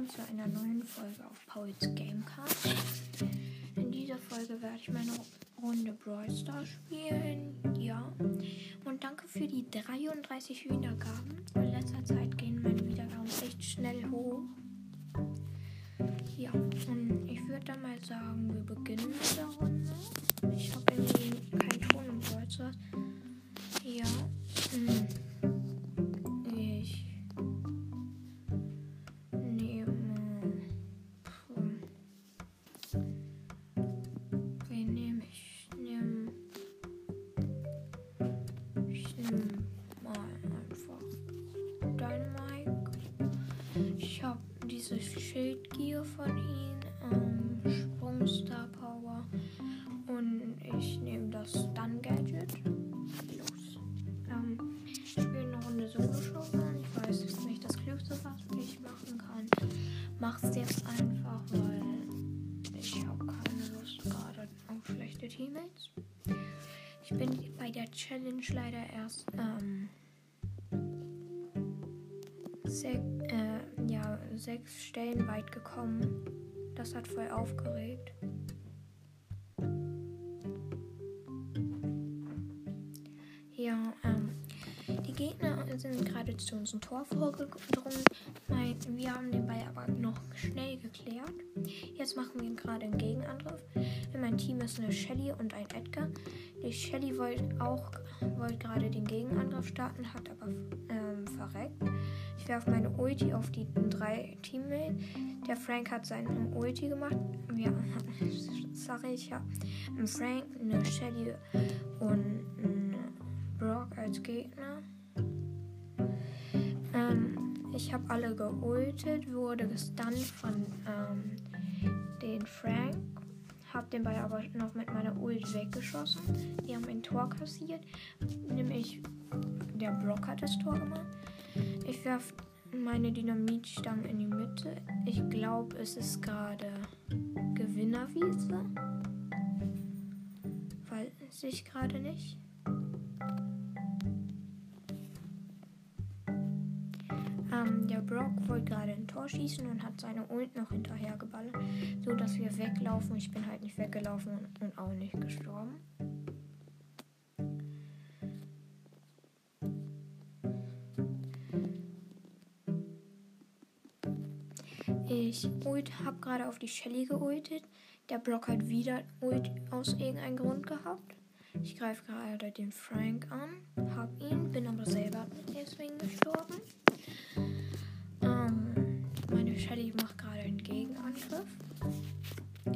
willkommen zu einer neuen Folge auf Pauls Gamecast. In dieser Folge werde ich meine Runde Brawl Stars spielen. Ja. Und danke für die 33 Wiedergaben. In letzter Zeit gehen meine Wiedergaben echt schnell hoch. Ja, und ich würde dann mal sagen, wir beginnen mit der Runde. Ich habe irgendwie keinen Ton im Brawl Stars. Challenge leider erst ähm, sech, äh, ja, sechs Stellen weit gekommen. Das hat voll aufgeregt. Ja, ähm, die Gegner sind gerade zu unserem Tor vorgedrungen. Mein, wir haben den Ball aber noch schnell geklärt. Jetzt machen wir gerade einen Gegenangriff. In meinem Team ist eine Shelly und ein Edgar. Die Shelly wollte auch wollte gerade den Gegenangriff starten, hat aber ähm, verreckt. Ich werfe meine Ulti auf die drei Teammates. Der Frank hat seine Ulti gemacht. Ja, sorry, ich habe einen Frank, eine Shelly und einen Brock als Gegner. Ähm, ich habe alle geultet, wurde gestunt von ähm, den Frank. Hab den Ball aber noch mit meiner Ult weggeschossen. Die haben ein Tor kassiert. Nämlich der Brock hat das Tor gemacht. Ich werfe meine Dynamitstange in die Mitte. Ich glaube, es ist gerade Gewinnerwiese. Weiß ich gerade nicht. Brock wollte gerade ein Tor schießen und hat seine Ult noch hinterher geballert, so dass wir weglaufen. Ich bin halt nicht weggelaufen und auch nicht gestorben. Ich habe gerade auf die Shelly geultet. Der Brock hat wieder Ult aus irgendeinem Grund gehabt. Ich greife gerade den Frank an, hab ihn, bin aber selber deswegen gestorben.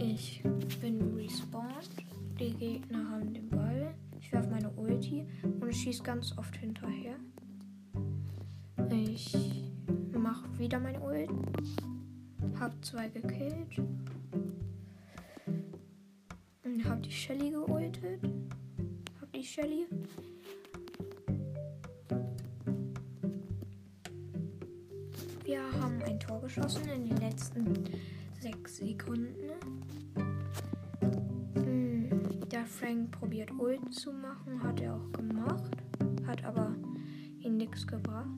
Ich bin respawned. Die Gegner haben den Ball. Ich werfe meine Ulti und schieße ganz oft hinterher. Ich mache wieder meine Ult. Hab zwei gekillt. Und hab die Shelly geultet. Hab die Shelly. Wir haben ein Tor geschossen in den letzten sechs Sekunden. Frank probiert Ult zu machen, hat er auch gemacht, hat aber ihn nichts gebracht.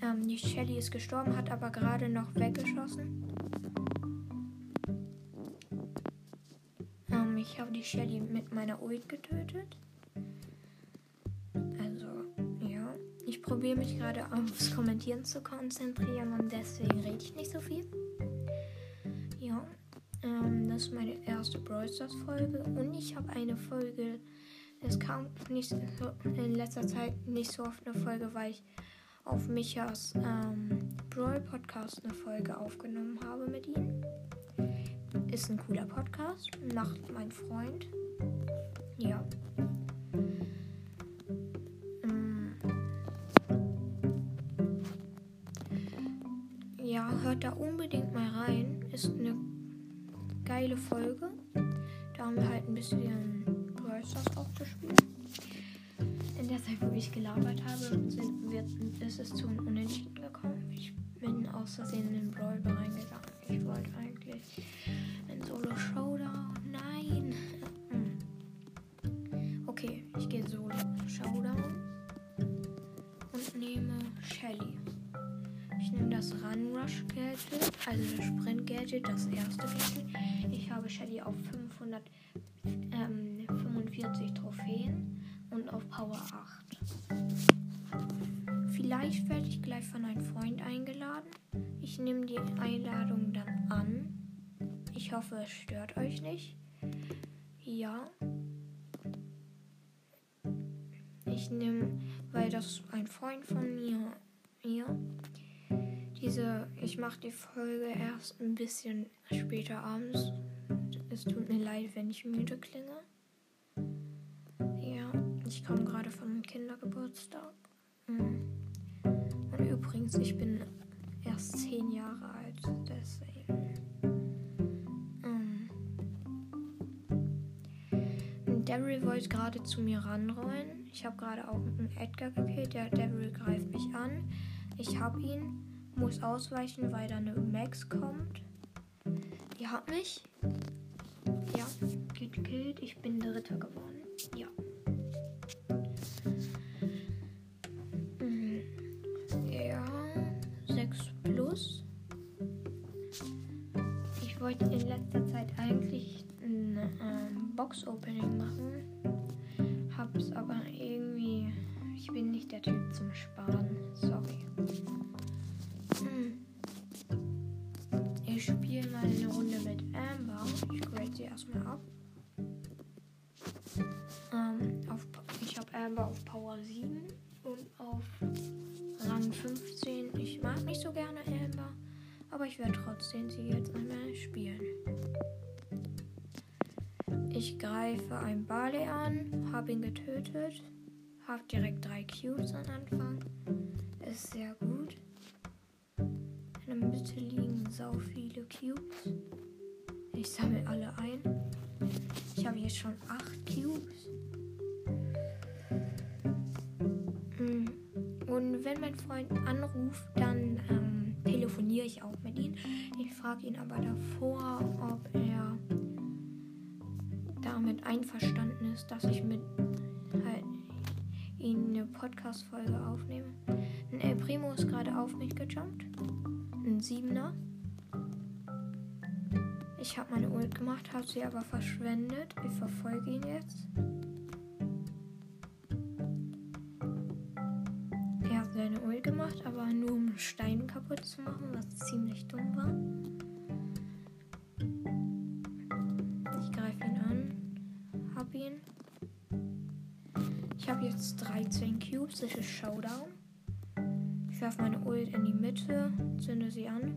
Ähm, die Shelly ist gestorben, hat aber gerade noch weggeschossen. Ähm, ich habe die Shelly mit meiner Ult getötet. Also, ja. Ich probiere mich gerade aufs Kommentieren zu konzentrieren und deswegen rede ich nicht so viel. Ist meine erste Brawl Stars Folge und ich habe eine Folge. Es kam nicht so, in letzter Zeit nicht so oft eine Folge, weil ich auf Michas ähm, Brawl Podcast eine Folge aufgenommen habe mit ihm. Ist ein cooler Podcast, macht mein Freund. Ja. Mm. Ja, hört da unbedingt mal rein. Ist eine geile Folge. Da haben wir halt ein bisschen Brawl Stars. In der Zeit, wo ich gelabert habe, sind, wird, ist es zu einem Unentschieden gekommen. Ich bin aus Versehen in den Brawl reingegangen. Ich wollte eigentlich in Solo Showdown. Nein. Okay, ich gehe Solo Showdown und nehme das Run Rush Gadget, also das Sprint Gadget, das erste auf 545 ähm, Trophäen und auf Power 8. Vielleicht werde ich gleich von einem Freund eingeladen. Ich nehme die Einladung dann an. Ich hoffe, es stört euch nicht. Ja. Ich nehme, weil das ein Freund von mir, mir diese, ich mache die Folge erst ein bisschen später abends. Es tut mir leid, wenn ich müde klinge. Ja, ich komme gerade von einem Kindergeburtstag. Hm. Und übrigens, ich bin erst zehn Jahre alt, deswegen. Hm. Daryl wollte gerade zu mir ranrollen. Ich habe gerade auch einen Edgar gekillt. Der Daryl greift mich an. Ich habe ihn muss ausweichen, weil da eine Max kommt. Die hat mich. Ja, gekillt. Ich bin Dritter geworden. Ja. Mhm. Ja, 6 plus. Ich wollte in letzter Zeit eigentlich ein ähm, Box-Opening machen. Hab's aber irgendwie. Ich bin nicht der Typ zum Sparen. Habe direkt drei Cubes am Anfang. Ist sehr gut. In der Mitte liegen sau viele Cubes. Ich sammle alle ein. Ich habe jetzt schon acht Cubes. Mm. Und wenn mein Freund anruft, dann ähm, telefoniere ich auch mit ihm. Ich frage ihn aber davor, ob er damit einverstanden ist, dass ich mit halt ihn eine Podcast-Folge aufnehme. Ein El Primo ist gerade auf mich gejumpt ein Siebener. Ich habe meine Ult gemacht, habe sie aber verschwendet. Ich verfolge ihn jetzt. Er hat seine Ult gemacht, aber nur um Steine kaputt zu machen, was ziemlich dumm war. Jetzt 13 Cubes, das ist Showdown. Ich werfe meine Ult in die Mitte, zünde sie an.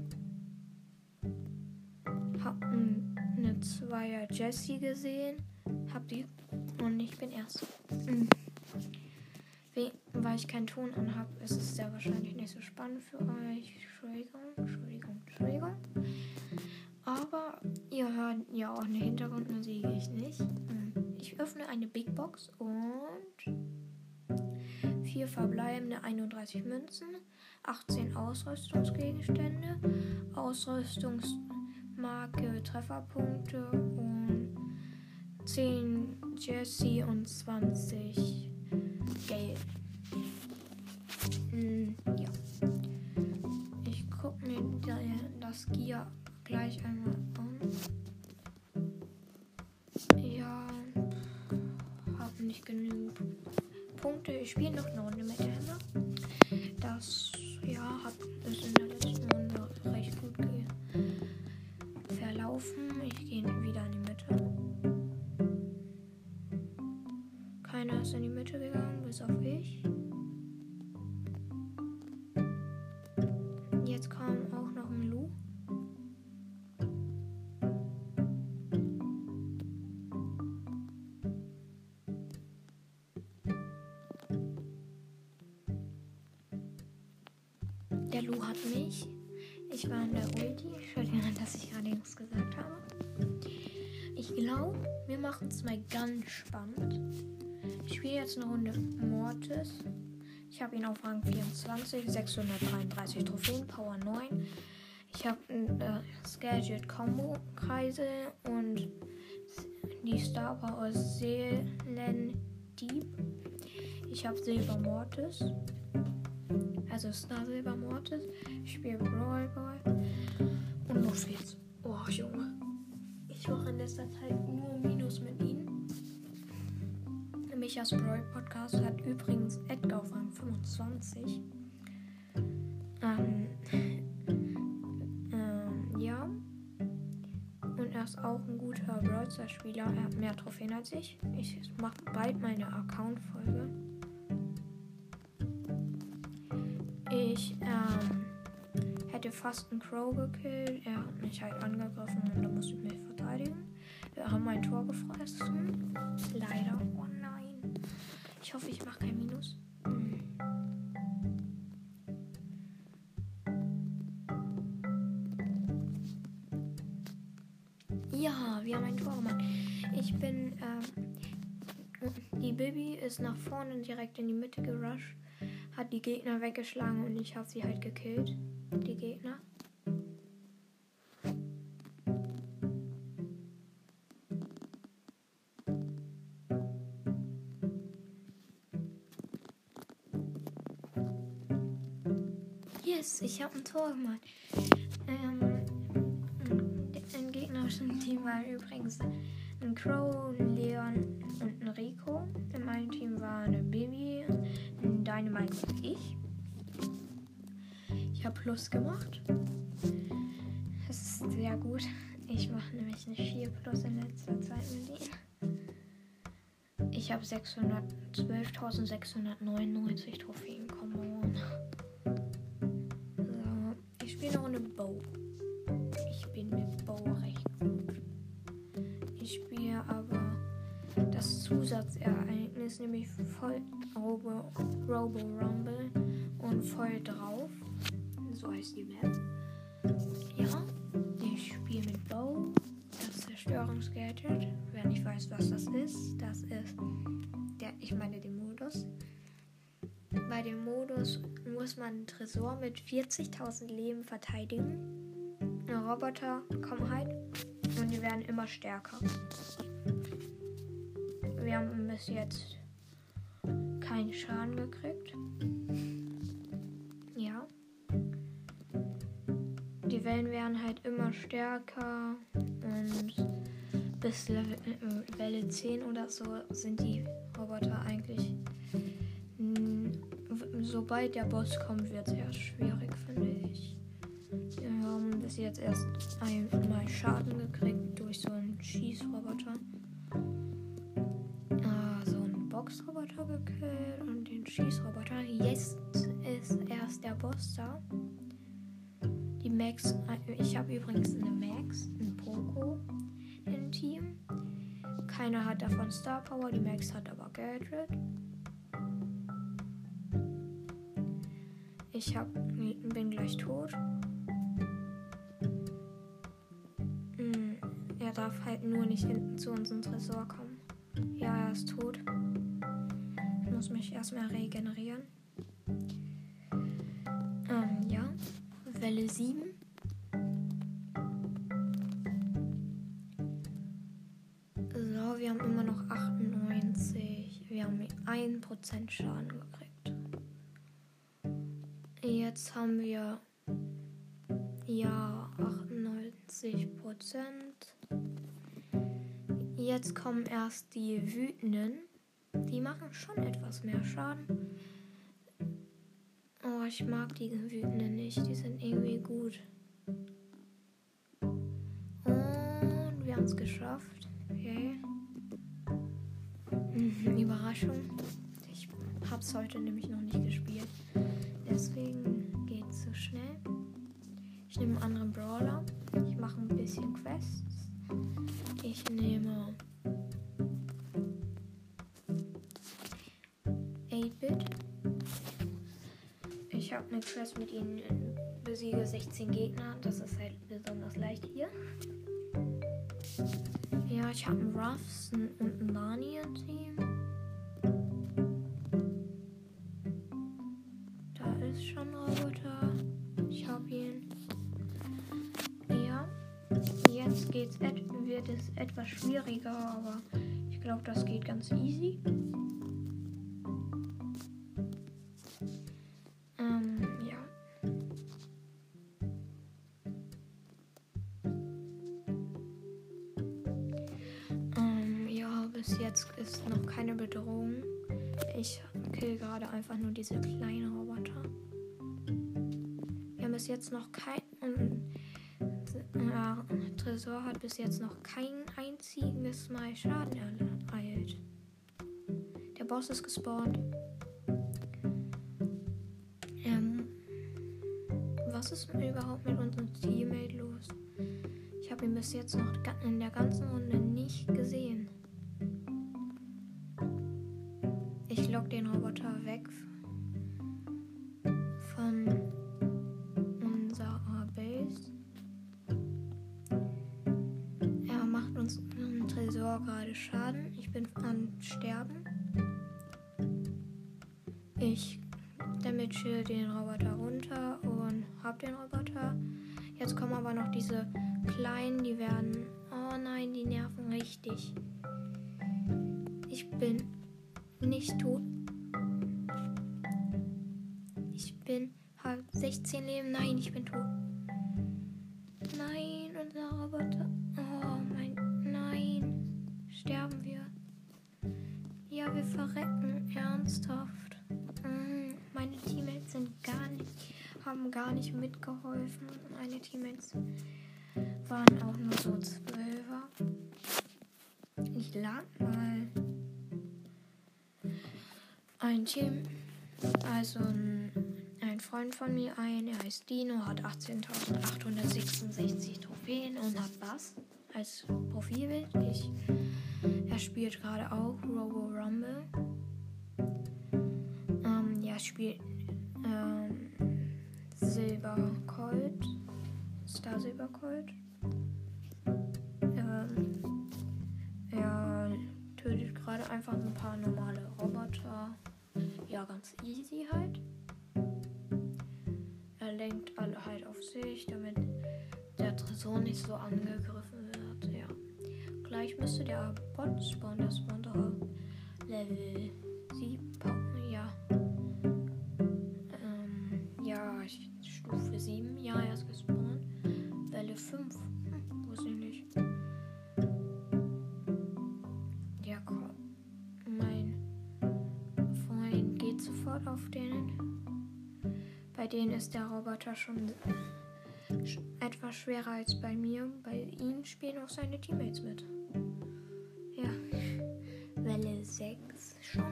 Hab eine Zweier Jessie gesehen. Hab die. Und ich bin erst. Weil ich keinen Ton anhab, ist es sehr wahrscheinlich nicht so spannend für euch. Entschuldigung, Entschuldigung, Entschuldigung. Aber ihr hört ja auch eine Hintergrundmusik, ich nicht. Hm. Ich öffne eine Big Box und vier verbleibende 31 Münzen, 18 Ausrüstungsgegenstände, Ausrüstungsmarke Trefferpunkte und 10 Jesse und 20 Geld. Hm, ja. Ich gucke mir das Gear gleich einmal an. Ja, habe nicht genügend Punkte. Ich spiele noch eine Runde mit Emma. Das ja, hat es in der letzten wir machen es mal ganz spannend. Ich spiele jetzt eine Runde Mortis. Ich habe ihn auf Rang 24, 633 Trophäen, Power 9. Ich habe äh, Gadget Combo Kreise und die Star Power Seelen Dieb. Ich habe Silber Mortis. Also Star Silver Mortis. Ich spiele Brawl Ball. Und los geht's. Oh, Junge. Ich mache in letzter Zeit nur Minus mit ihnen. Michas Brawl Podcast hat übrigens Edgar auf Rang 25. Ähm, ähm, ja. Und er ist auch ein guter Brawler-Spieler. Er hat mehr Trophäen als ich. Ich mache bald meine Account-Folge. Ich ähm, hätte fast einen Crow gekillt. Er hat mich halt angegriffen und da musste ich mich verteidigen. Wir haben mein Tor gefressen. Leider. Oh nein. Ich hoffe, ich mache kein Minus. Ja, wir haben ein Tor gemacht. Ich bin, ähm, die Bibi ist nach vorne direkt in die Mitte gerusht hat die Gegner weggeschlagen und ich habe sie halt gekillt. Die Gegner. Yes, ich habe ein Tor gemacht. Ähm, ein gegnerischen Team war übrigens ein Crow, ein Leon und ein Rico. In meinem Team war eine Baby, ein Dynamite und ich. Ich habe Plus gemacht. Das ist sehr gut. Ich mache nämlich eine 4 Plus in letzter Zeit mit ihnen. Ich habe 612.699 Trophäen. Come on. So, ich spiele eine Runde Bow. Zusatzereignis, nämlich voll Robo, Robo Rumble und voll drauf. So heißt die Map. Ja, ich spiele mit Bow. Das Zerstörungsgadget. Wer nicht weiß, was das ist, das ist der, ich meine den Modus. Bei dem Modus muss man einen Tresor mit 40.000 Leben verteidigen. Roboter kommen halt und die werden immer stärker. Wir haben bis jetzt keinen Schaden gekriegt. Ja. Die Wellen werden halt immer stärker und bis Level, äh, Welle 10 oder so sind die Roboter eigentlich. Sobald der Boss kommt, wird es erst schwierig, finde ich. Wir haben bis jetzt erst einmal Schaden gekriegt durch so einen Schießroboter. Boxroboter gekillt und den Schießroboter. Jetzt ist erst der Boss da. Die Max, ich habe übrigens eine Max, ein Poco im Team. Keiner hat davon Star Power, die Max hat aber Gadget. Ich hab, bin gleich tot. Hm, er darf halt nur nicht hinten zu unserem Tresor kommen. Ja, er ist tot. Muss mich erstmal regenerieren. Ähm, ja. Welle 7. So, wir haben immer noch 98. Wir haben 1% Schaden gekriegt. Jetzt haben wir ja 98% Jetzt kommen erst die wütenden. Die machen schon etwas mehr Schaden. Oh, ich mag die wütenden nicht. Die sind irgendwie gut. Und wir haben es geschafft. Okay. Mhm, Überraschung. Ich habe es heute nämlich noch nicht gespielt. Deswegen geht es so schnell. Ich nehme einen anderen Brawler. Ich mache ein bisschen Quests. Ich nehme 8-Bit. Ich habe eine Quest mit ihnen besiege 16 Gegner. Das ist halt besonders leicht hier. Ja, ich habe einen Ruffs und einen Barney im Team. Da ist schon ein Roboter. Ich habe ihn. Ja, jetzt geht's wird es etwas schwieriger, aber ich glaube, das geht ganz easy. Bis jetzt noch kein einziges Mal Schaden ereilt. Der Boss ist gespawnt. Ähm, was ist überhaupt mit unserem Teammate los? Ich habe ihn bis jetzt noch in der ganzen Runde nicht gesehen. Ich lock den Roboter weg Gerade Schaden. Ich bin am Sterben. Ich damage den Roboter runter und hab den Roboter. Jetzt kommen aber noch diese kleinen, die werden. Oh nein, die nerven richtig. Ich bin nicht tot. Ich bin halt 16 Leben. Nein, ich bin tot. Nein, unser Roboter. Oh mein. Wir verrecken. Ernsthaft. Mm, meine Teammates sind gar nicht, haben gar nicht mitgeholfen. Meine Teammates waren auch nur so Zwölfer. Ich lade mal ein Team, also ein, ein, Freund von mir ein, er heißt Dino, hat 18.866 Trophäen und hat Bass als Profilbild. Ich, er spielt gerade auch Robo Ähm, spielt ähm, Silber Colt, Star Silber Colt. gerade einfach ein paar normale Roboter. Ja, ganz easy halt. Er lenkt alle halt auf sich, damit der Tresor nicht so angegriffen wird. Ja. Gleich müsste der Bot spawnen. Spawnt auch Level 7. ist der Roboter schon etwas schwerer als bei mir. Bei ihnen spielen auch seine Teammates mit. Ja. Welle 6 schon.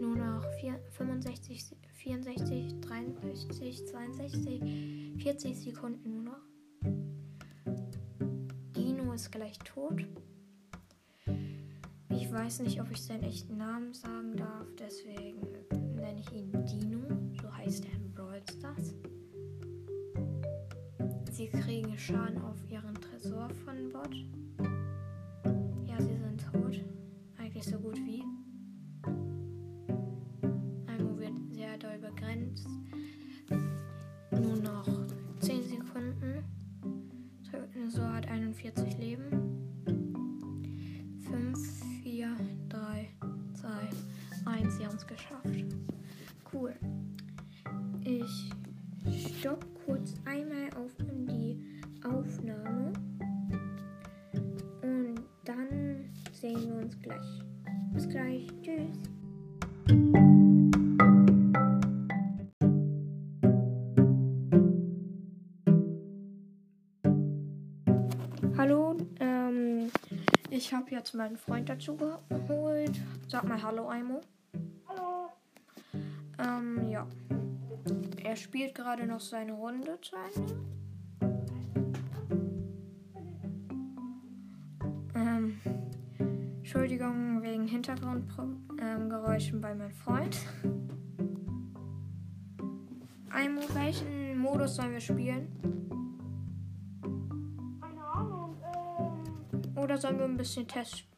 Nur noch 4, 65, 64, 63, 62, 40 Sekunden nur noch. Dino ist gleich tot. Ich weiß nicht, ob ich seinen echten Namen sagen darf, deswegen Schaden auf ihren Tresor von Bot. Ich habe jetzt meinen Freund dazu geholt. Sag mal Hallo, Aimo. Ähm, ja. Er spielt gerade noch seine Runde zu Ende. Ähm, Entschuldigung wegen Hintergrundgeräuschen ähm, bei meinem Freund. Ein, welchen Modus sollen wir spielen? Oder sollen wir ein bisschen testen?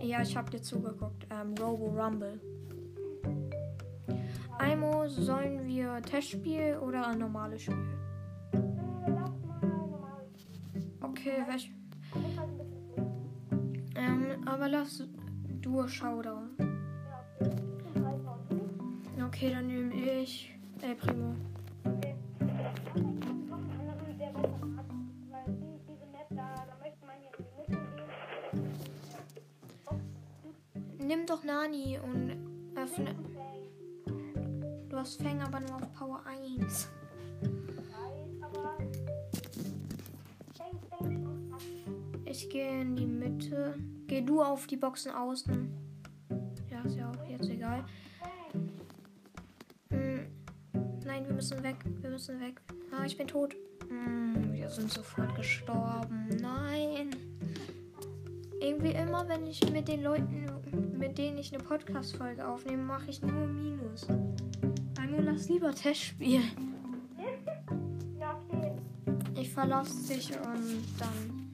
Ja, ich habe dir zugeguckt. Ähm, Robo Rumble. Aimo, sollen wir Testspiel oder ein normales Spiel? Okay, welch. Ähm, aber lass Duo Showdown. Okay, dann nehme ich El Primo. Nimm doch Nani und öffne. Du hast Fang aber nur auf Power 1. Weiß, aber. Denk, denk schon ab. Ich gehe in die Mitte. Geh du auf die Boxen außen. Ja, ist ja auch jetzt egal. Hm. Nein, wir müssen weg. Wir müssen weg. Ah, ich bin tot. Hm, wir sind sofort gestorben. Nein. Irgendwie immer, wenn ich mit den Leuten, denen ich eine Podcast-Folge aufnehme, mache ich nur Minus. Einmal lass lieber Test spielen. Ja. Ich verlasse dich und dann.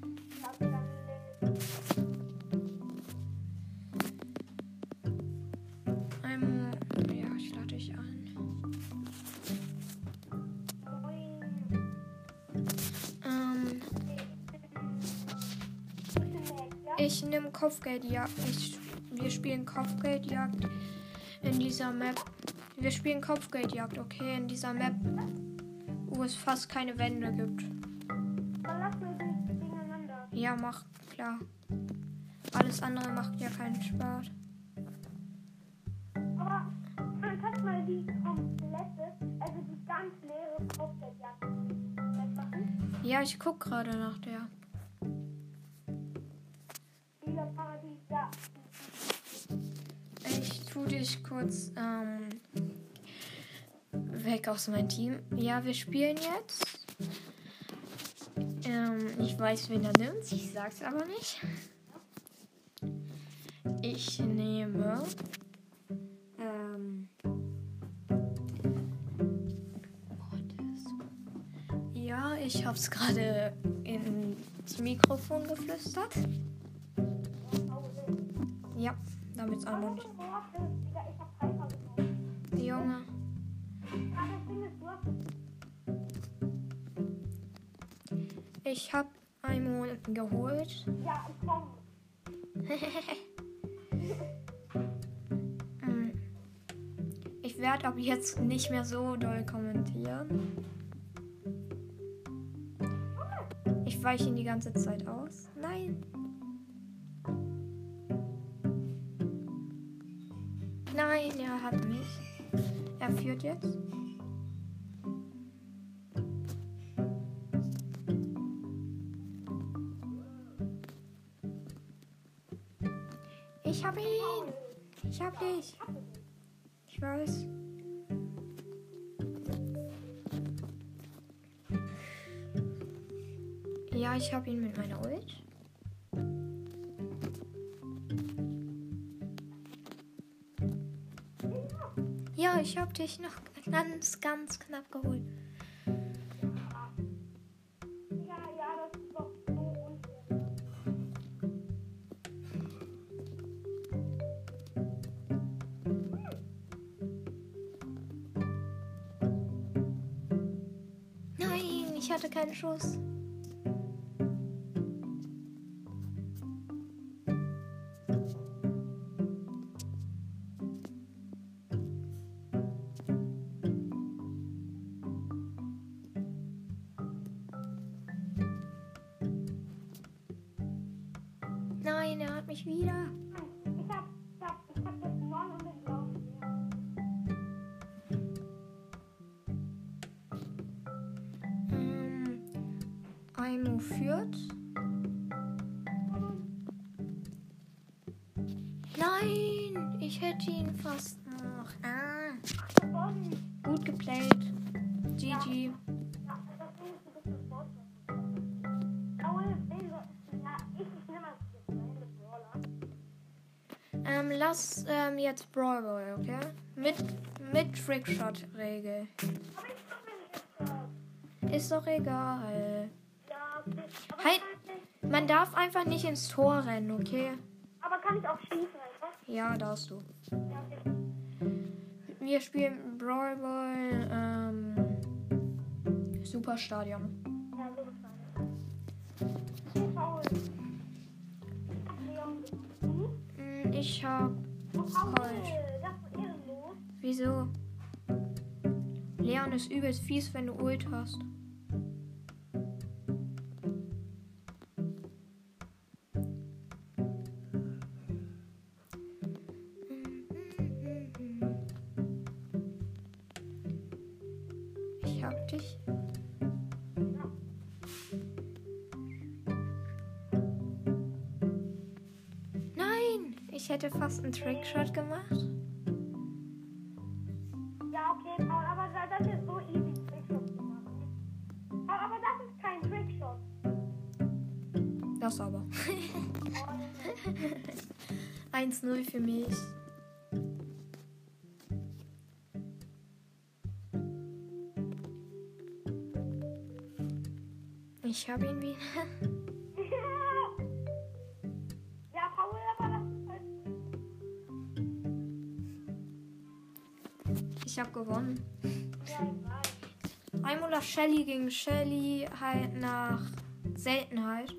Einmal. Ja, ich lade dich ein. Ähm, Ja? ich nehme Kopfgeldjagd. Ich, wir spielen Kopfgeldjagd in dieser Map. Wir spielen Kopfgeldjagd, okay, in dieser Map, wo es fast keine Wände gibt. Ja, mach klar. Alles andere macht ja keinen Spaß. Aber man kann mal die komplette, also die ganz leere Kopfgeldjagd wegmachen. Ja, ich guck gerade nach der. Kurz ähm, weg aus meinem Team. Ja, wir spielen jetzt. Ähm, ich weiß, wen er nimmt. Ich sag's aber nicht. Ich nehme. Ähm, ja, ich hab's gerade ins Mikrofon geflüstert. Ja, damit's Aber an. Junge. Ich habe einen geholt. Ja, ich komm. Mm. Ich werde ab jetzt nicht mehr so doll kommentieren. Ich weiche ihn die ganze Zeit aus. Nein. Nein, er hat mich. Er führt jetzt. Ich habe ihn. Ich hab dich. Ich weiß. Ja, ich habe ihn mit meiner Ult. Ich habe dich noch ganz, ganz knapp geholt. Nein, ich hatte keinen Schuss. Mich wieder. Hab, ich hab, ich hab jetzt 900 Glauben. Ähm, Aimo führt. Nein, ich hätte ihn fast Brawler. Ähm, jetzt Brawl Ball, okay? Mit, mit Trickshot-Regel. Ich Ist doch egal. Halt. ich, Man darf einfach nicht ins Tor rennen, okay? aber kann ich auch schießen einfach? Ja, darfst du. Wir spielen Brawl Ball, ähm, Superstadion. Ja, so Falsch. Wieso? Leon ist übelst fies, wenn du Ult hast. Hätte fast einen Trickshot gemacht. Ja, okay, Paul, aber da- das ist so easy, Trickshots zu machen. Paul, aber das ist kein Trickshot. Das aber. Paul, 1-0 für mich. Ich habe ihn wieder. habe gewonnen. Ja. Einmal nach Shelly gegen Shelly halt nach Seltenheit.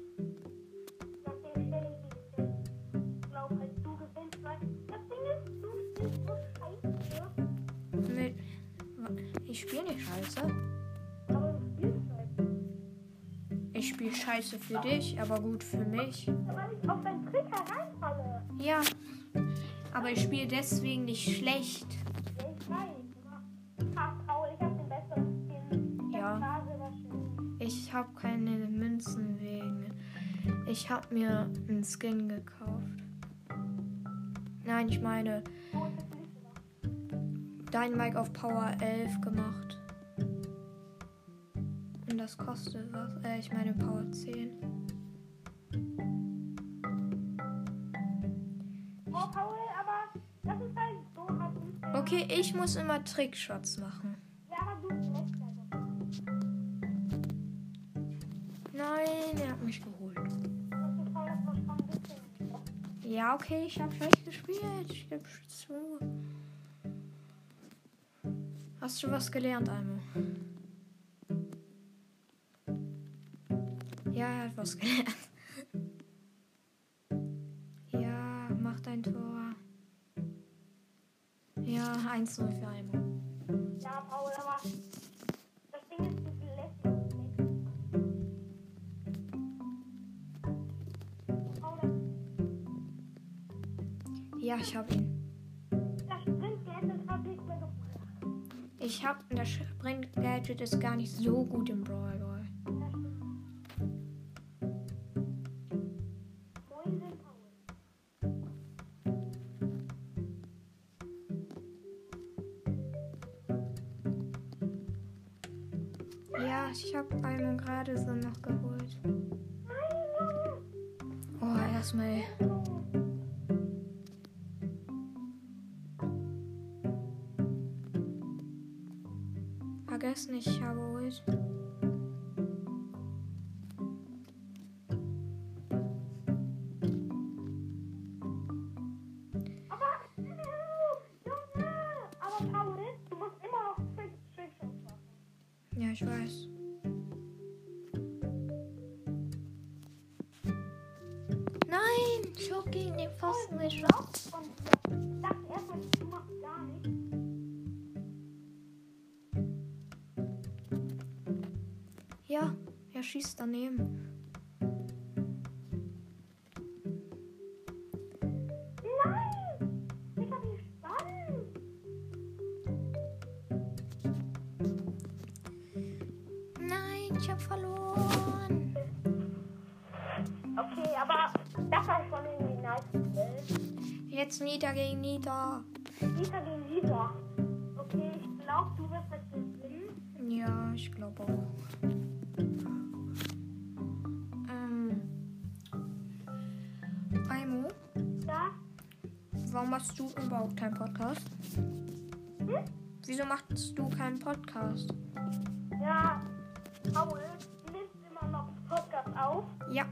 Ich spiele nicht scheiße. Ich spiele scheiße für dich, aber gut für mich. Ja. Aber ich spiele deswegen nicht schlecht. Habe keine Münzen wegen. Ich habe mir einen Skin gekauft. Nein, ich meine nächste? Dynamite auf Power 11 gemacht. Und das kostet was. Äh, ich meine Power 10. Oh, Paul, aber das ist halt. Okay, ich muss immer Trickshots machen. Ja, okay, ich habe schlecht gespielt. Ich gebe zu. Hast du was gelernt, Almo? Ja, er hat was gelernt. Ja, mach dein Tor. Ja, 1-0 für Almo. Ja, Paul, Ja, ich habe ihn. das mehr gebracht. Ich habe das Sprint-Gadget ist gar nicht so gut im Brawl daneben. Nein! Ich hab ihn spannend. Nein, ich hab verloren. Okay, aber das war schon irgendwie nice. Bild. Jetzt Nieder gegen Nieder. Lisa gegen Lisa. Okay, ich glaube, du wirst jetzt gewinnen. Ja, ich glaube auch. Aimo, Ja? warum machst du überhaupt keinen Podcast? Hm? Wieso machst du keinen Podcast? Ja, Paul, nimmst immer noch einen Podcast auf. Ja,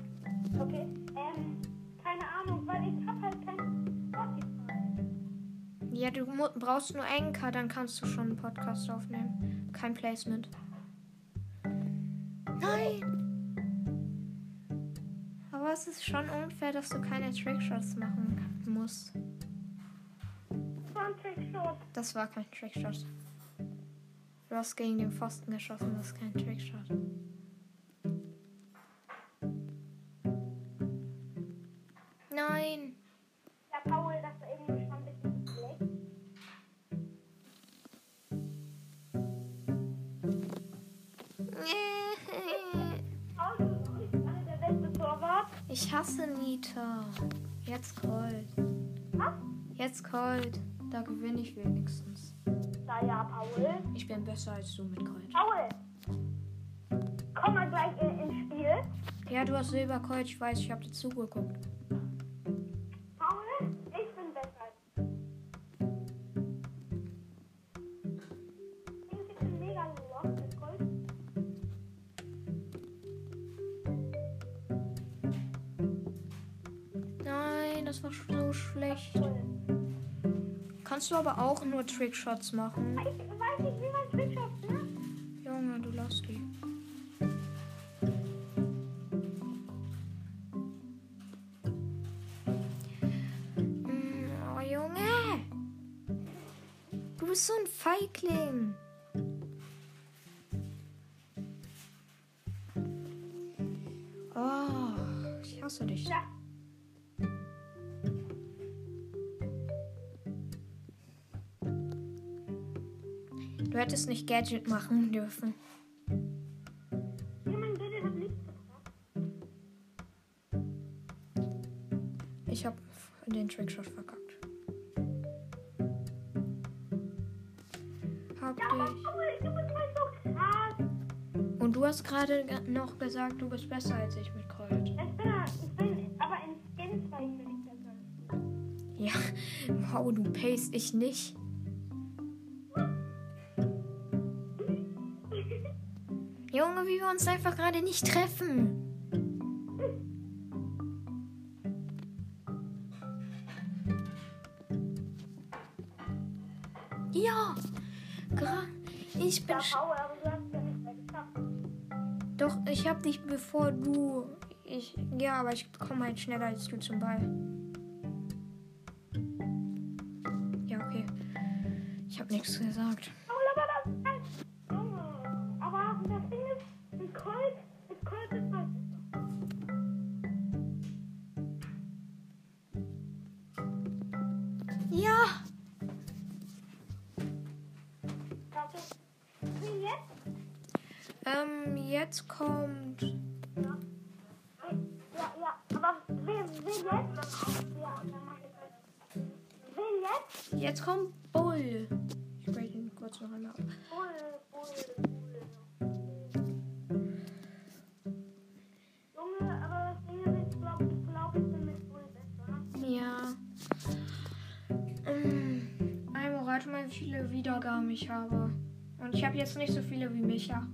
Okay. Ähm, keine Ahnung, weil ich hab halt kein Spotify. ja, du brauchst nur Anchor, dann kannst du schon einen Podcast aufnehmen. Kein Placement. Nein! Aber es ist schon unfair, dass du keine Trickshots machen musst. Das war ein Trickshot. Das war kein Trickshot. Du hast gegen den Pfosten geschossen, das ist kein Trickshot. Nein! Ja, Paul, das war irgendwie schon ein bisschen schlecht. Paul Ich hasse Nita. Jetzt Colt. Was? Jetzt Colt. Da gewinne ich wenigstens. Naja, Paul. Ich bin besser als du mit Colt. Paul! Komm mal gleich in, ins Spiel. Ja, du hast Silber Colt. Ich weiß, ich habe dir zugeguckt. Schlecht. Kannst du aber auch nur Trickshots machen. Ich weiß nicht, wie man Trickshot ne? Junge, du lass die. Oh, Junge! Du bist so ein Feigling. Oh, ich hasse dich. Ja. Du hättest nicht Gadget machen dürfen. Ich hab den Trickshot verkackt. Hab dich. Und du hast gerade ge- noch gesagt, du bist besser als ich mit Colt. Ich bin, aber in Skins war ich besser. Ja, wow, du pace ich nicht. Wie wir uns einfach gerade nicht treffen. Ja, ich bin doch, ich hab dich bevor du, ich, ja, aber ich komme halt schneller als du zum Ball. Ja, okay. Ich hab nichts gesagt. Jetzt? ähm, jetzt kommt. Ja. Ja, ja. Aber wen, wen jetzt? Wen jetzt? Jetzt kommt Bull. Ich spreche ihn kurz noch einmal ab. Bull, Bull. Ja. Ähm, mal, wie viele Wiedergaben ich habe. Und ich habe jetzt nicht so viele wie Micha.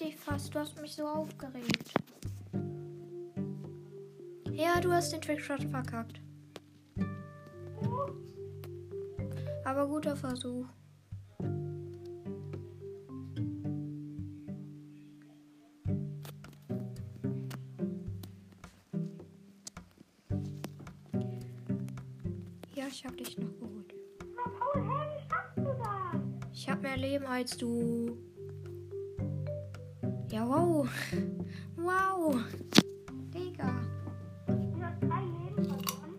Dich fast. Du hast mich so aufgeregt. Ja, du hast den Trickshot verkackt. Aber guter Versuch. Ja, ich hab dich noch geholt. Ich hab mehr Leben als du. Wow. Wow. Digga. Du hast drei Leben verloren.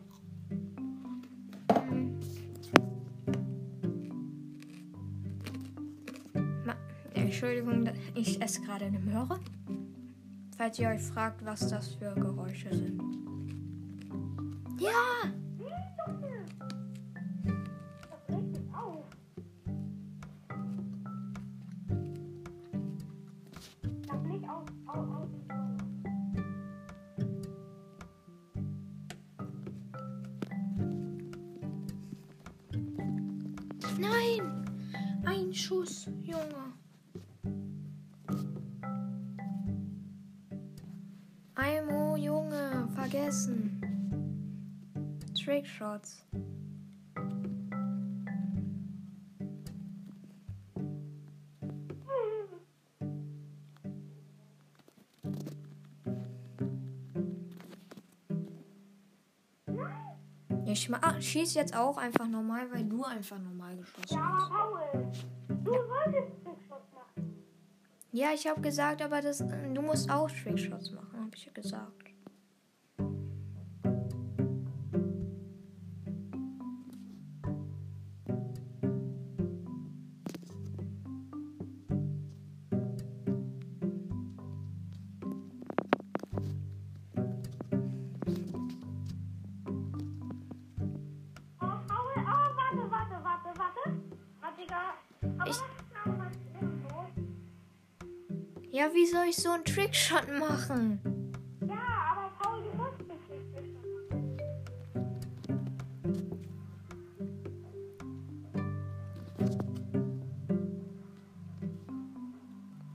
Entschuldigung, ich esse gerade eine Möhre. Falls ihr euch fragt, was das für Geräusche sind. Ja! Trickshots. Ich ma- schieß jetzt auch einfach normal, weil du einfach normal geschossen Ja, hast. aber Paul, du wolltest Trickshots machen. Ja, ich habe gesagt, aber das, du musst auch Trickshots machen, habe ich ja gesagt. Wie soll ich so einen Trickshot machen? Ja, aber Paul, du musst nicht Trickshot machen.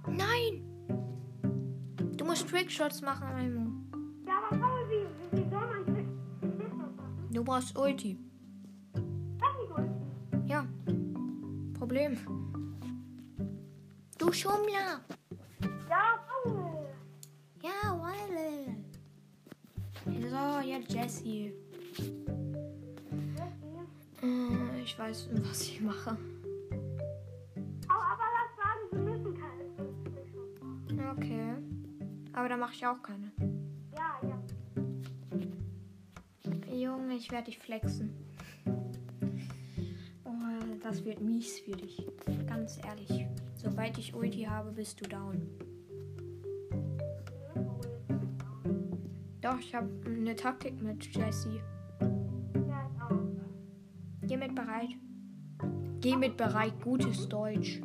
Nein! Du musst Trickshots machen, Aimo. Ja, aber Paul, wie, wie, soll man Trick- Trickshots machen? Du brauchst Ulti. Ja. Problem. Du Schummler! Jetzt Jessie. Äh, Ich weiß, was ich mache. Okay. Aber da mache ich auch keine. Ja, ja. Junge, ich werde dich flexen. Oh, das wird mies für dich. Ganz ehrlich. Sobald ich Ulti habe, bist du down. Doch, ich habe eine Taktik mit Jessie. Auch. Geh mit bereit. Geh mit bereit. Gutes Deutsch.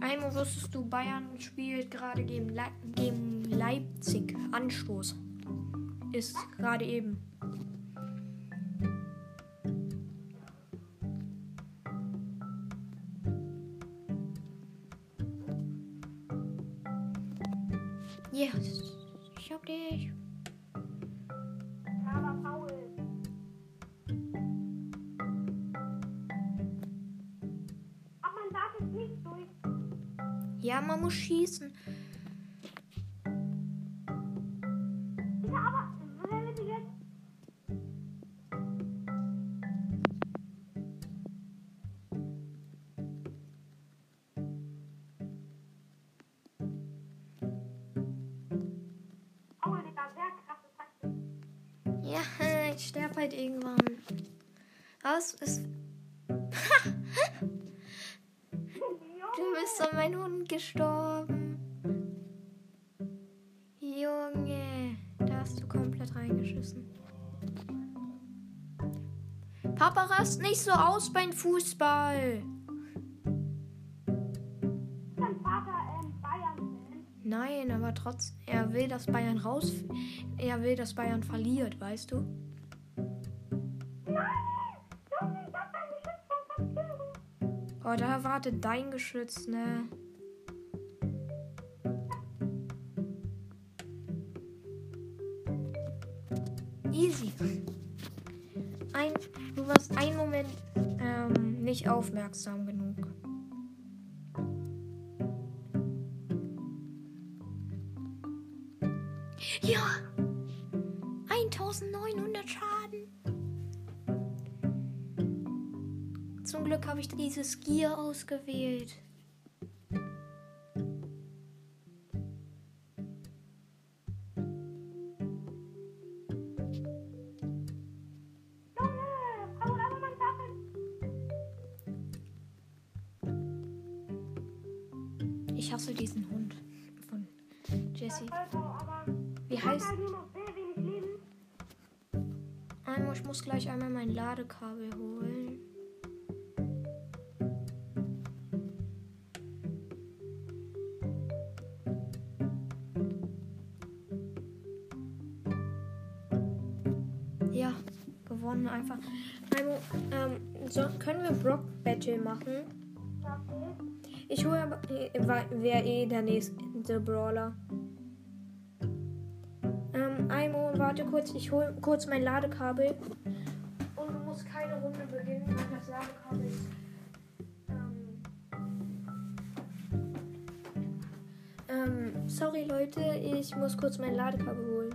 Einmal wusstest du, Bayern spielt gerade gegen, Le gegen Leipzig. Anstoß. Ist gerade eben. Ich sterbe halt irgendwann. Was ist. Du bist an meinen Hund gestorben. Junge, da hast du komplett reingeschissen. Papa rast nicht so aus beim Fußball. Ähm. Nein, aber trotzdem, er will, dass Bayern raus. Er will, dass Bayern verliert, weißt du? Oh, da wartet dein Geschütz, ne? Easy. Ein, du warst einen Moment ähm, nicht aufmerksam dieses Gear ausgewählt. Ich hasse diesen Hund von Jesse. Wie heißt. Einmal, ich muss gleich einmal mein Ladekabel holen. Gewonnen einfach. Ähm, so, können wir Brock Battle machen? Ich hole aber. Wäre eh der nächste Brawler. Ähm, Aimo, warte kurz. Ich hole kurz mein Ladekabel. Und du musst keine Runde beginnen, weil das Ladekabel ist. Ähm, ähm, sorry Leute, ich muss kurz mein Ladekabel holen.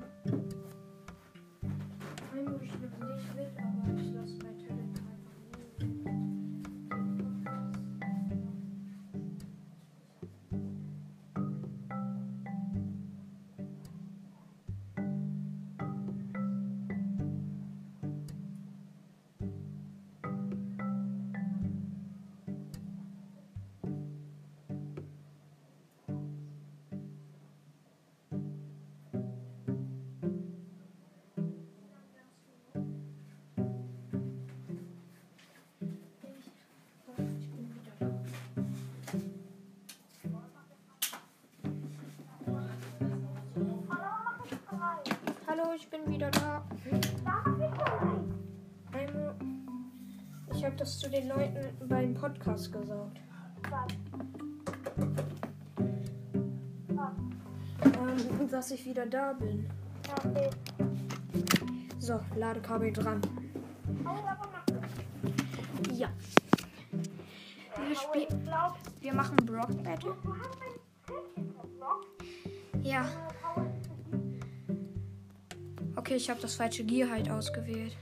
Den Leuten beim Podcast gesagt. Ähm, dass ich wieder da bin. Okay. So, Ladekabel dran. Ja. Wir, wir machen Brock Battle. Ja. Okay, ich habe das falsche Gear halt ausgewählt.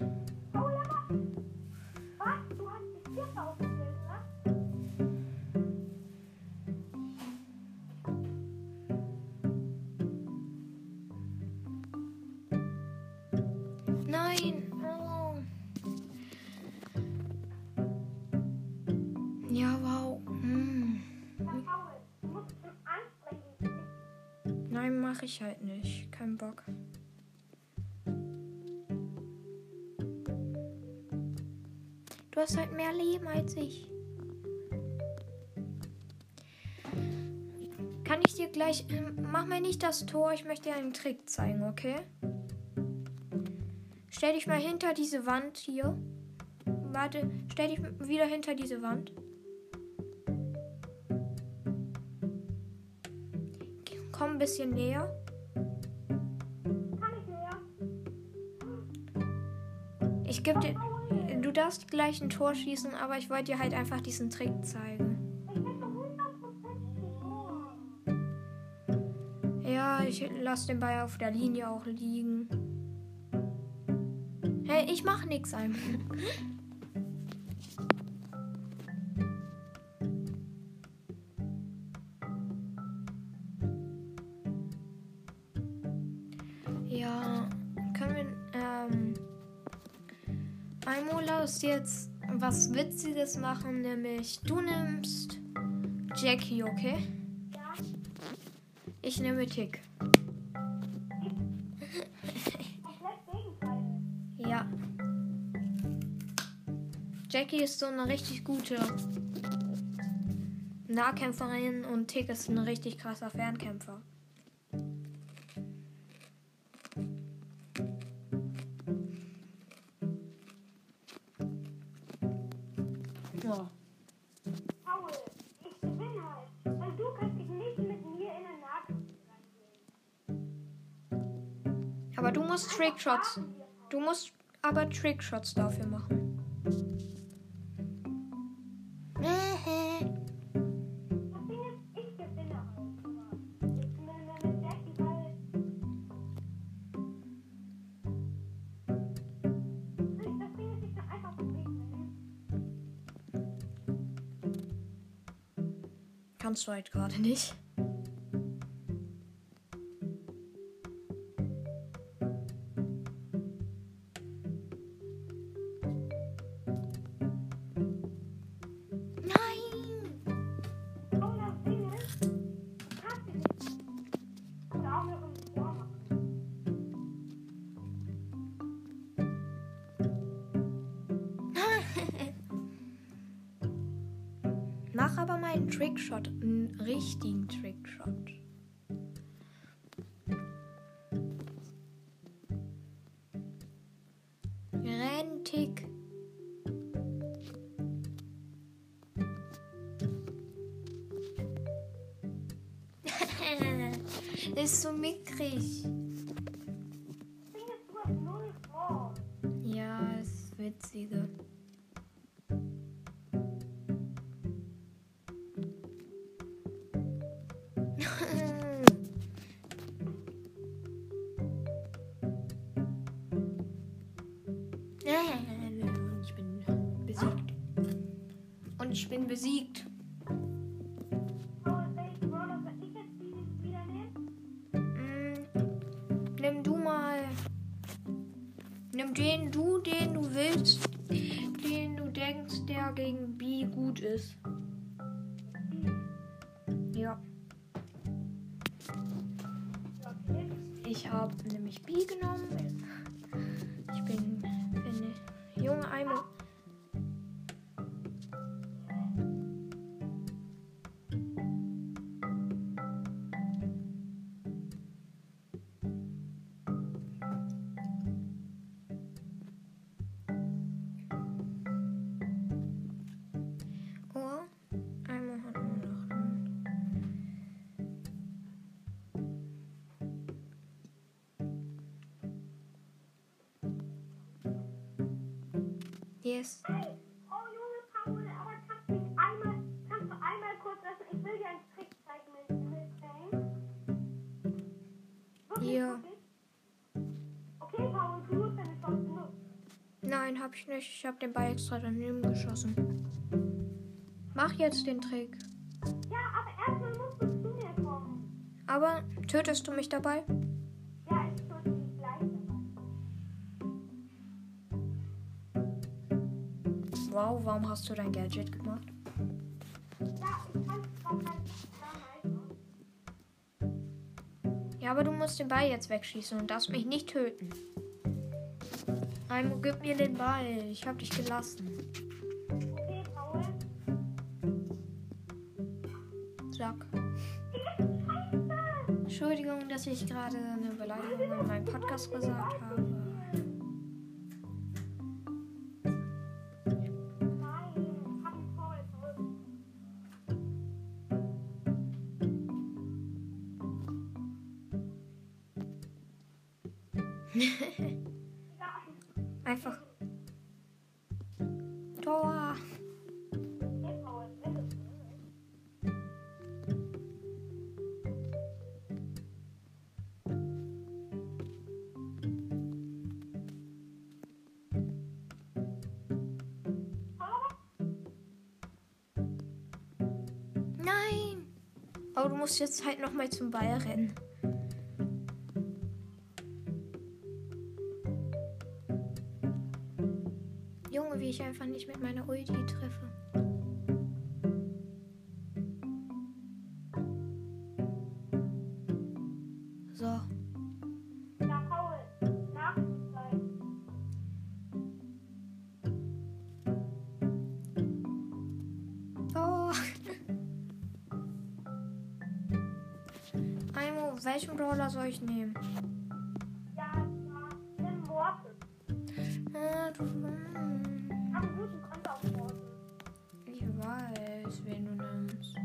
Ich halt nicht. Kein Bock. Du hast halt mehr Leben als ich. Kann ich dir gleich. ähm, Mach mir nicht das Tor, ich möchte dir einen Trick zeigen, okay? Stell dich mal hinter diese Wand hier. Warte, stell dich wieder hinter diese Wand. Komm ein bisschen näher. Gebe dir. Du darfst gleich ein Tor schießen, aber ich wollte dir halt einfach diesen Trick zeigen. Ich bin zu 100% sicher. Ja, ich lasse den Ball auf der Linie auch liegen. Hey, ich mach nix einfach. Was Witziges machen, nämlich du nimmst Jackie, okay? Ja, Ich nehme Tick. Ja. Jackie ist so eine richtig gute Nahkämpferin und Tick ist ein richtig krasser Fernkämpfer. Trickshots. Du musst aber Trickshots dafür machen. Das Ding ist, ich gewinne Trickshot. Einen richtigen Trickshot. Yes. Hey, oh Junge Paul, aber kannst du mich einmal, kannst du einmal kurz lassen? Ich will dir einen Trick zeigen mit. Wirklich, Ja. wirklich? Okay, Paul, du musst deine Chance nutzen. Nein, hab ich nicht. Ich hab den Ball extra daneben geschossen. Mach jetzt den Trick. Ja, aber erstmal musst du zu mir kommen. Aber tötest du mich dabei? Wow, warum hast du dein Gadget gemacht? Ja, aber du musst den Ball jetzt wegschießen und darfst mich nicht töten. Aimo, gib mir den Ball. Ich hab dich gelassen. Sag. Entschuldigung, dass ich gerade eine Beleidigung in meinem Podcast gesagt habe. Musst jetzt halt nochmal zum Ball rennen. Junge, wie ich einfach nicht mit meiner Ulti treffe. Brawler soll ich nehmen? Ja, ja, nimm Mortis. Ah, du. Hab einen guten Konter auf Mortis. Ich weiß, wen du nimmst.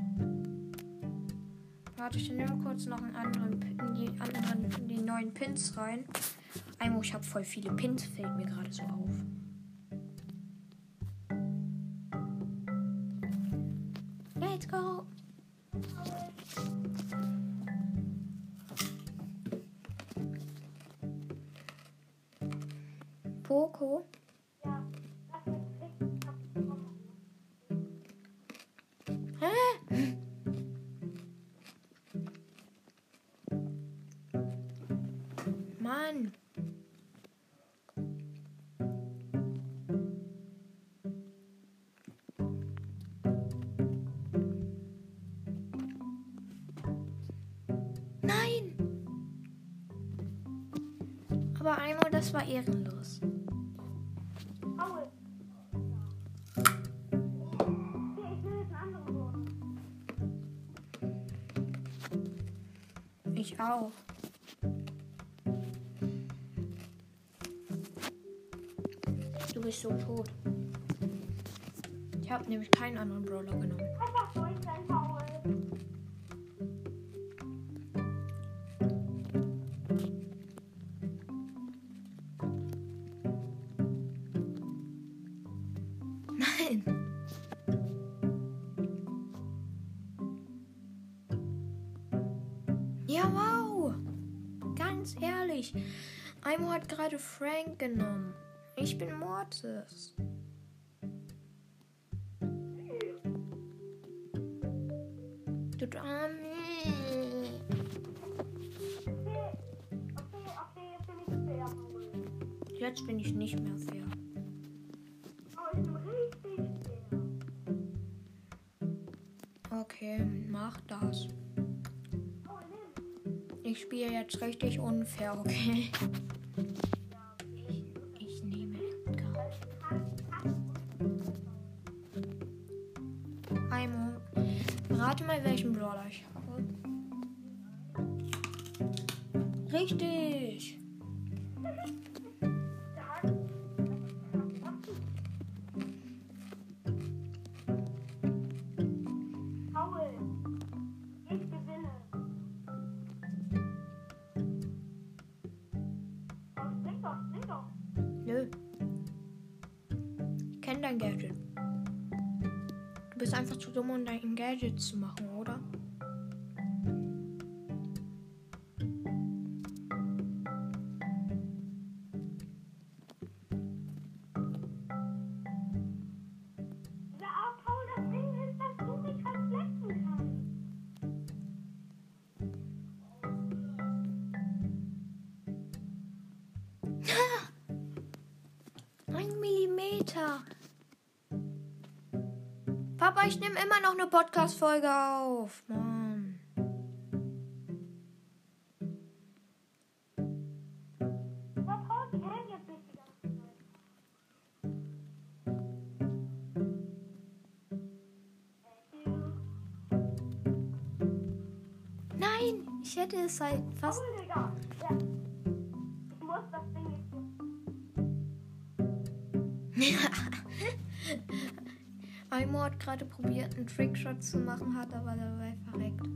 Warte, ich nehme kurz noch einen anderen, die anderen, die neuen Pins rein. Aimo, ich habe voll viele Pins, fällt mir gerade so auf. Let's go. Ja. Hä? Mann. Nein. Aber einmal, das war ehrenlos. Auch. Du bist so tot. Ich habe nämlich keinen anderen Brawler genommen. Gerade Frank genommen. Ich bin Mortis. Du okay, jetzt bin ich nicht mehr fair. Okay, mach das. Ich spiele jetzt richtig unfair, okay? Rate mal, welchen Brawler ich habe. Richtig. Dumm, um dein Gadget zu machen, noch eine Podcast-Folge auf. Mann. Nein, ich hätte es halt fast. Gerade probiert, einen Trickshot zu machen, hat aber dabei verreckt.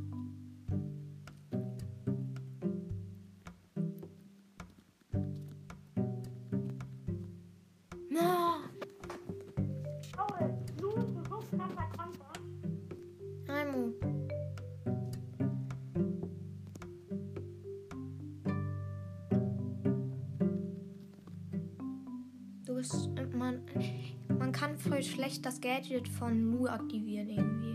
Schlecht das Gadget von Lu aktivieren irgendwie.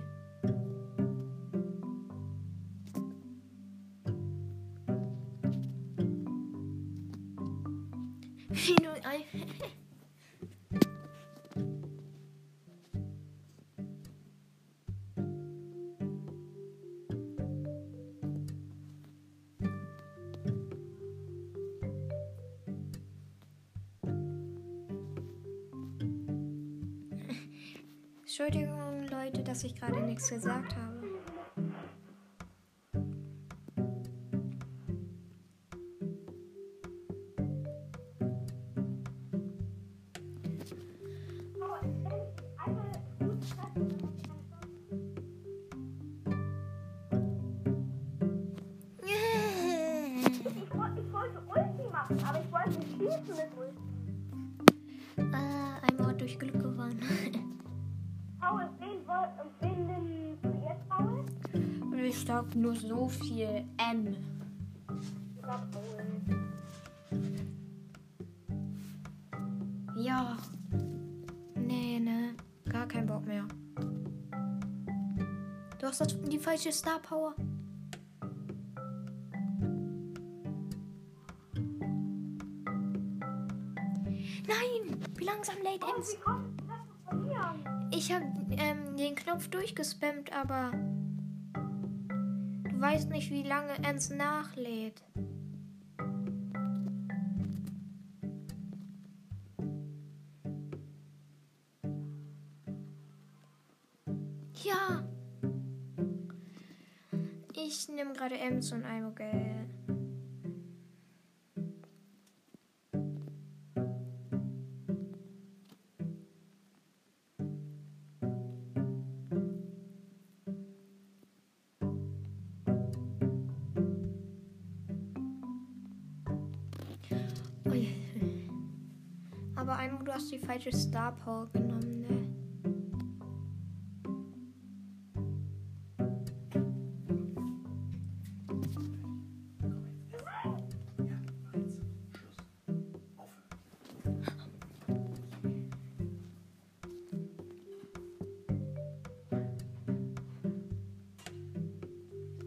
Dass ich gerade nichts gesagt habe. So viel M. Ja. Nee, ne. Gar kein Bock mehr. Du hast die falsche Star Power. Nein! Wie langsam lädt Paul, Ems? Ich habe ähm, den Knopf durchgespammt, aber du weißt nicht, wie lange Ems nachlädt. Ja. Ich nehme gerade Ems und Eimogel. falsche Star Power genommen, ne?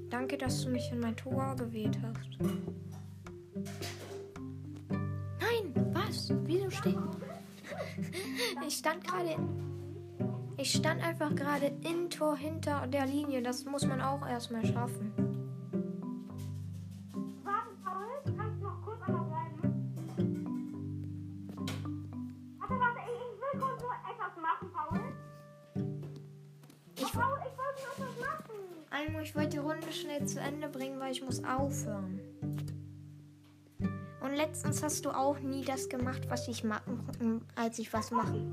Danke, dass du mich in mein Tor gewählt hast. Stand gerade. Ich stand einfach gerade in Tor hinter der Linie. Das muss man auch erstmal schaffen. Warte, Paul, kannst du noch kurz einmal bleiben? Warte, warte, ich, ich will kurz nur etwas machen, Paul. Ich, Paul, ich wollte noch etwas machen. Almo, ich wollte die Runde schnell zu Ende bringen, weil ich muss aufhören. Letztens hast du auch nie das gemacht, was ich machen, als ich was nicht.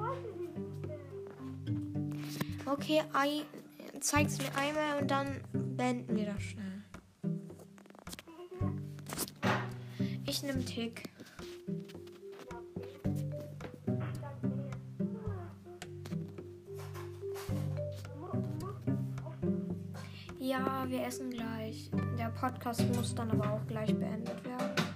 Okay, ei, zeig's mir einmal und dann beenden wir das schnell. Ich nehme Tick. Ja, wir essen gleich. Der Podcast muss dann aber auch gleich beendet werden.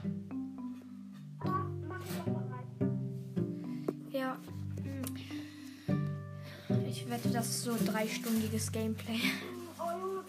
Wette, das ist so dreistündiges Gameplay. Oh Junge,